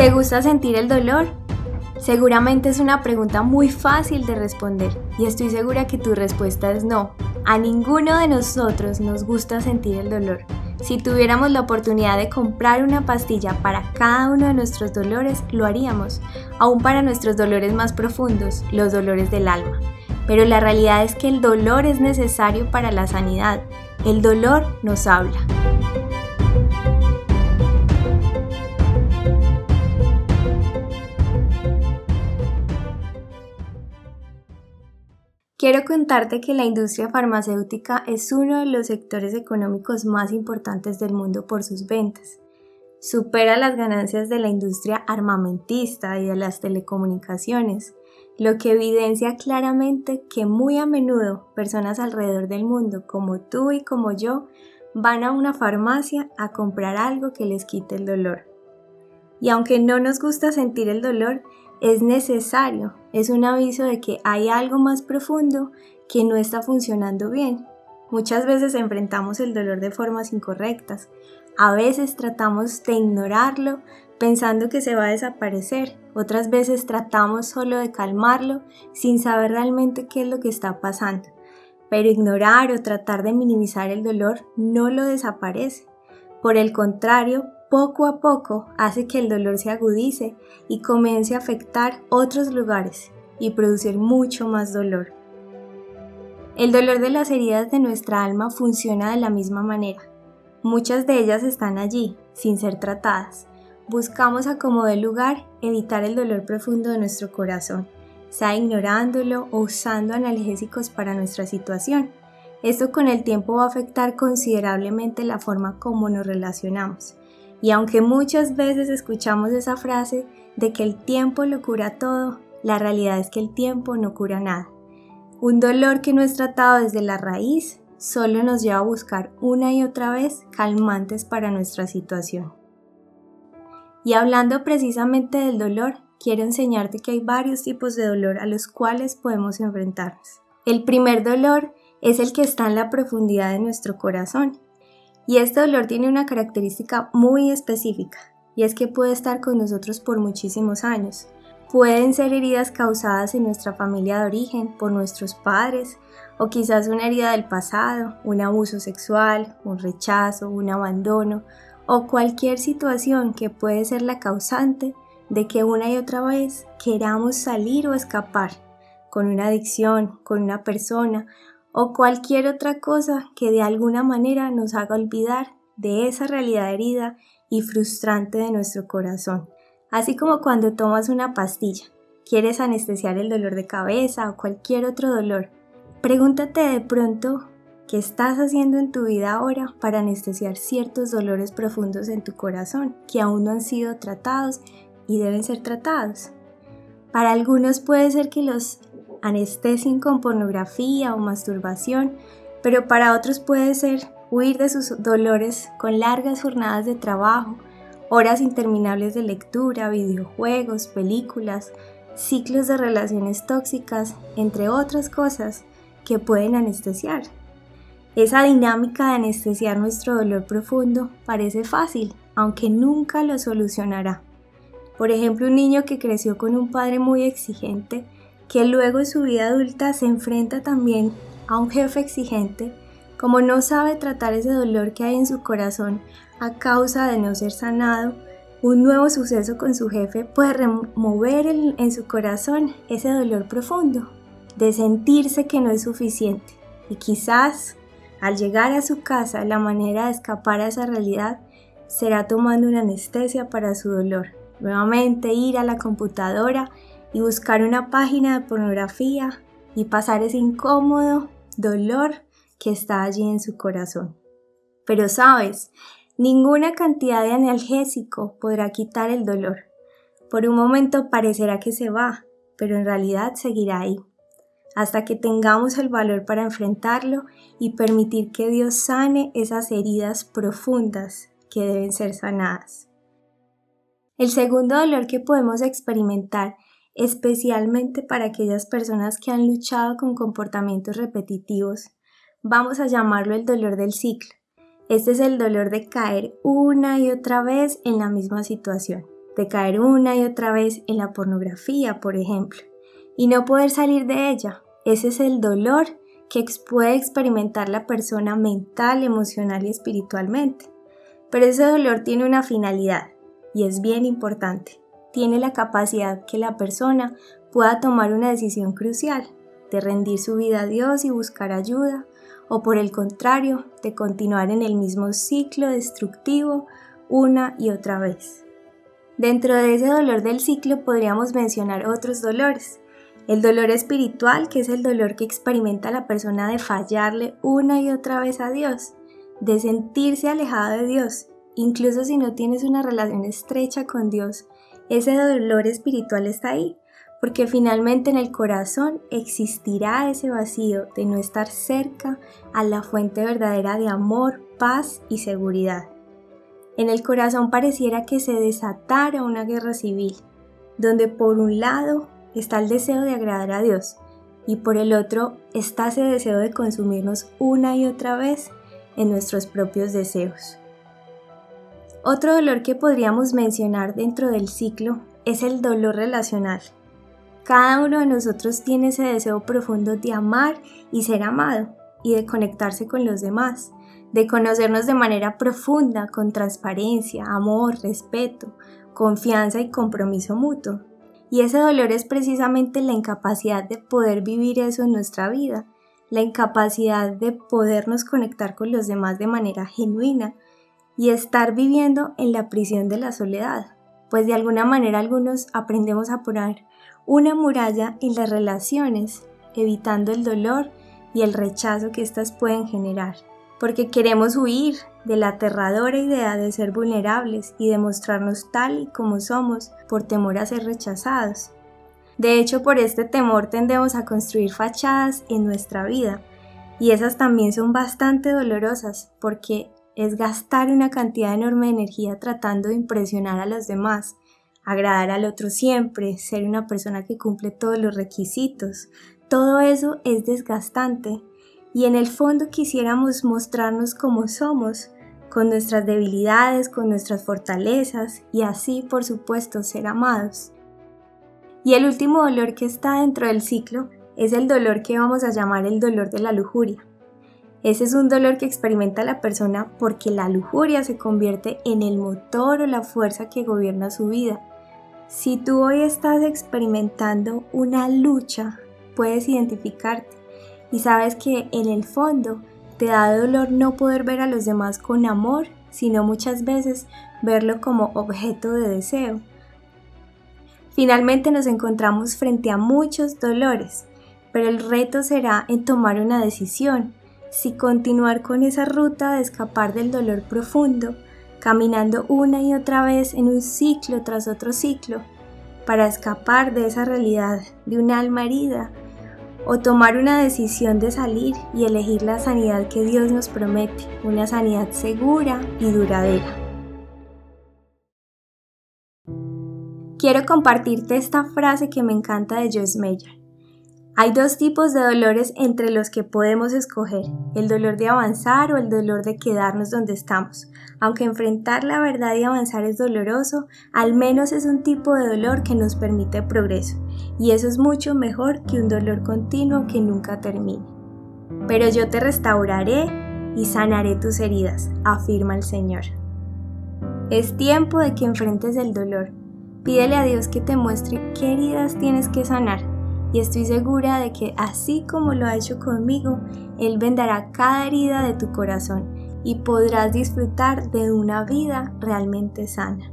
¿Te gusta sentir el dolor? Seguramente es una pregunta muy fácil de responder y estoy segura que tu respuesta es no. A ninguno de nosotros nos gusta sentir el dolor. Si tuviéramos la oportunidad de comprar una pastilla para cada uno de nuestros dolores, lo haríamos, aún para nuestros dolores más profundos, los dolores del alma. Pero la realidad es que el dolor es necesario para la sanidad. El dolor nos habla. Quiero contarte que la industria farmacéutica es uno de los sectores económicos más importantes del mundo por sus ventas. Supera las ganancias de la industria armamentista y de las telecomunicaciones, lo que evidencia claramente que muy a menudo personas alrededor del mundo, como tú y como yo, van a una farmacia a comprar algo que les quite el dolor. Y aunque no nos gusta sentir el dolor, es necesario, es un aviso de que hay algo más profundo que no está funcionando bien. Muchas veces enfrentamos el dolor de formas incorrectas, a veces tratamos de ignorarlo pensando que se va a desaparecer, otras veces tratamos solo de calmarlo sin saber realmente qué es lo que está pasando. Pero ignorar o tratar de minimizar el dolor no lo desaparece. Por el contrario, poco a poco hace que el dolor se agudice y comience a afectar otros lugares y producir mucho más dolor. El dolor de las heridas de nuestra alma funciona de la misma manera. Muchas de ellas están allí, sin ser tratadas. Buscamos a como de lugar evitar el dolor profundo de nuestro corazón, sea ignorándolo o usando analgésicos para nuestra situación. Esto con el tiempo va a afectar considerablemente la forma como nos relacionamos. Y aunque muchas veces escuchamos esa frase de que el tiempo lo cura todo, la realidad es que el tiempo no cura nada. Un dolor que no es tratado desde la raíz solo nos lleva a buscar una y otra vez calmantes para nuestra situación. Y hablando precisamente del dolor, quiero enseñarte que hay varios tipos de dolor a los cuales podemos enfrentarnos. El primer dolor es el que está en la profundidad de nuestro corazón y este dolor tiene una característica muy específica, y es que puede estar con nosotros por muchísimos años. Pueden ser heridas causadas en nuestra familia de origen, por nuestros padres, o quizás una herida del pasado, un abuso sexual, un rechazo, un abandono, o cualquier situación que puede ser la causante de que una y otra vez queramos salir o escapar con una adicción, con una persona o cualquier otra cosa que de alguna manera nos haga olvidar de esa realidad herida y frustrante de nuestro corazón. Así como cuando tomas una pastilla, quieres anestesiar el dolor de cabeza o cualquier otro dolor. Pregúntate de pronto qué estás haciendo en tu vida ahora para anestesiar ciertos dolores profundos en tu corazón que aún no han sido tratados y deben ser tratados. Para algunos puede ser que los anestesien con pornografía o masturbación, pero para otros puede ser huir de sus dolores con largas jornadas de trabajo, horas interminables de lectura, videojuegos, películas, ciclos de relaciones tóxicas, entre otras cosas que pueden anestesiar. Esa dinámica de anestesiar nuestro dolor profundo parece fácil, aunque nunca lo solucionará. Por ejemplo, un niño que creció con un padre muy exigente que luego en su vida adulta se enfrenta también a un jefe exigente, como no sabe tratar ese dolor que hay en su corazón a causa de no ser sanado, un nuevo suceso con su jefe puede remover en su corazón ese dolor profundo de sentirse que no es suficiente y quizás al llegar a su casa la manera de escapar a esa realidad será tomando una anestesia para su dolor. Nuevamente ir a la computadora y buscar una página de pornografía y pasar ese incómodo dolor que está allí en su corazón. Pero sabes, ninguna cantidad de analgésico podrá quitar el dolor. Por un momento parecerá que se va, pero en realidad seguirá ahí, hasta que tengamos el valor para enfrentarlo y permitir que Dios sane esas heridas profundas que deben ser sanadas. El segundo dolor que podemos experimentar especialmente para aquellas personas que han luchado con comportamientos repetitivos. Vamos a llamarlo el dolor del ciclo. Este es el dolor de caer una y otra vez en la misma situación, de caer una y otra vez en la pornografía, por ejemplo, y no poder salir de ella. Ese es el dolor que puede experimentar la persona mental, emocional y espiritualmente. Pero ese dolor tiene una finalidad y es bien importante. Tiene la capacidad que la persona pueda tomar una decisión crucial de rendir su vida a Dios y buscar ayuda, o por el contrario, de continuar en el mismo ciclo destructivo una y otra vez. Dentro de ese dolor del ciclo podríamos mencionar otros dolores. El dolor espiritual, que es el dolor que experimenta la persona de fallarle una y otra vez a Dios, de sentirse alejado de Dios, incluso si no tienes una relación estrecha con Dios, ese dolor espiritual está ahí, porque finalmente en el corazón existirá ese vacío de no estar cerca a la fuente verdadera de amor, paz y seguridad. En el corazón pareciera que se desatara una guerra civil, donde por un lado está el deseo de agradar a Dios y por el otro está ese deseo de consumirnos una y otra vez en nuestros propios deseos. Otro dolor que podríamos mencionar dentro del ciclo es el dolor relacional. Cada uno de nosotros tiene ese deseo profundo de amar y ser amado y de conectarse con los demás, de conocernos de manera profunda, con transparencia, amor, respeto, confianza y compromiso mutuo. Y ese dolor es precisamente la incapacidad de poder vivir eso en nuestra vida, la incapacidad de podernos conectar con los demás de manera genuina y estar viviendo en la prisión de la soledad, pues de alguna manera algunos aprendemos a poner una muralla en las relaciones, evitando el dolor y el rechazo que éstas pueden generar, porque queremos huir de la aterradora idea de ser vulnerables y demostrarnos tal y como somos por temor a ser rechazados. De hecho, por este temor tendemos a construir fachadas en nuestra vida, y esas también son bastante dolorosas porque es gastar una cantidad enorme de energía tratando de impresionar a los demás, agradar al otro siempre, ser una persona que cumple todos los requisitos. Todo eso es desgastante y en el fondo quisiéramos mostrarnos como somos, con nuestras debilidades, con nuestras fortalezas y así por supuesto ser amados. Y el último dolor que está dentro del ciclo es el dolor que vamos a llamar el dolor de la lujuria. Ese es un dolor que experimenta la persona porque la lujuria se convierte en el motor o la fuerza que gobierna su vida. Si tú hoy estás experimentando una lucha, puedes identificarte y sabes que en el fondo te da dolor no poder ver a los demás con amor, sino muchas veces verlo como objeto de deseo. Finalmente nos encontramos frente a muchos dolores, pero el reto será en tomar una decisión si continuar con esa ruta de escapar del dolor profundo, caminando una y otra vez en un ciclo tras otro ciclo, para escapar de esa realidad de un alma herida, o tomar una decisión de salir y elegir la sanidad que Dios nos promete, una sanidad segura y duradera. Quiero compartirte esta frase que me encanta de Joyce Meyer. Hay dos tipos de dolores entre los que podemos escoger, el dolor de avanzar o el dolor de quedarnos donde estamos. Aunque enfrentar la verdad y avanzar es doloroso, al menos es un tipo de dolor que nos permite progreso, y eso es mucho mejor que un dolor continuo que nunca termine. Pero yo te restauraré y sanaré tus heridas, afirma el Señor. Es tiempo de que enfrentes el dolor. Pídele a Dios que te muestre qué heridas tienes que sanar y estoy segura de que así como lo ha hecho conmigo, Él vendará cada herida de tu corazón y podrás disfrutar de una vida realmente sana.